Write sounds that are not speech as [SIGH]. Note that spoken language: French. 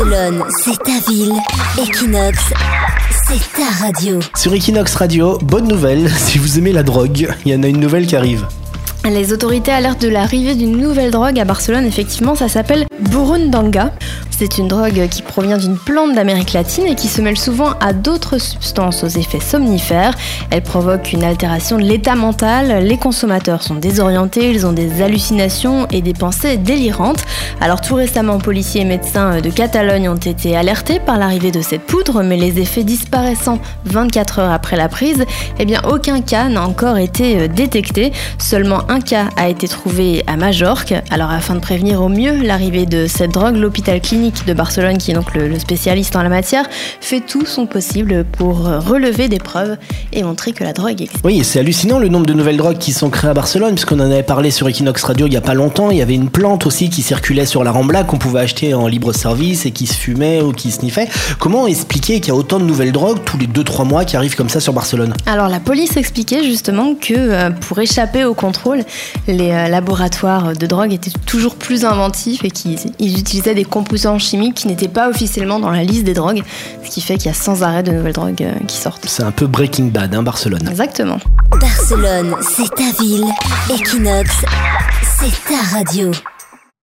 Barcelone, c'est ta ville. Equinox, c'est ta radio. Sur Equinox Radio, bonne nouvelle, [LAUGHS] si vous aimez la drogue, il y en a une nouvelle qui arrive. Les autorités alertent de l'arrivée d'une nouvelle drogue à Barcelone. Effectivement, ça s'appelle Burundanga. C'est une drogue qui provient d'une plante d'Amérique latine et qui se mêle souvent à d'autres substances aux effets somnifères. Elle provoque une altération de l'état mental. Les consommateurs sont désorientés, ils ont des hallucinations et des pensées délirantes. Alors tout récemment, policiers et médecins de Catalogne ont été alertés par l'arrivée de cette poudre, mais les effets disparaissant 24 heures après la prise, eh bien aucun cas n'a encore été détecté. Seulement un cas a été trouvé à Majorque. Alors afin de prévenir au mieux l'arrivée de cette drogue, l'hôpital clinique de Barcelone, qui est donc le, spécialiste en la matière, fait tout son possible pour relever des preuves et montrer que la drogue existe. Oui, c'est hallucinant le nombre de nouvelles drogues qui sont créées à Barcelone, puisqu'on en avait parlé sur Equinox Radio il y a pas longtemps. Il y avait une plante aussi qui circulait sur la Rambla qu'on pouvait acheter en libre service et qui se fumait ou qui sniffait. Comment expliquer qu'il y a autant de nouvelles drogues tous les 2-3 mois qui arrivent comme ça sur Barcelone? Alors la police expliquait justement que euh, pour échapper au contrôle, les euh, laboratoires de drogue étaient toujours plus inventifs et qu'ils utilisaient des composants chimiques qui n'étaient pas officiellement dans la liste des drogues, ce qui fait qu'il y a sans arrêt de nouvelles drogues euh, qui sortent. C'est un peu Breaking Bad, hein, Barcelone. Exactement. Barcelone, c'est ta ville. Equinox, c'est ta radio.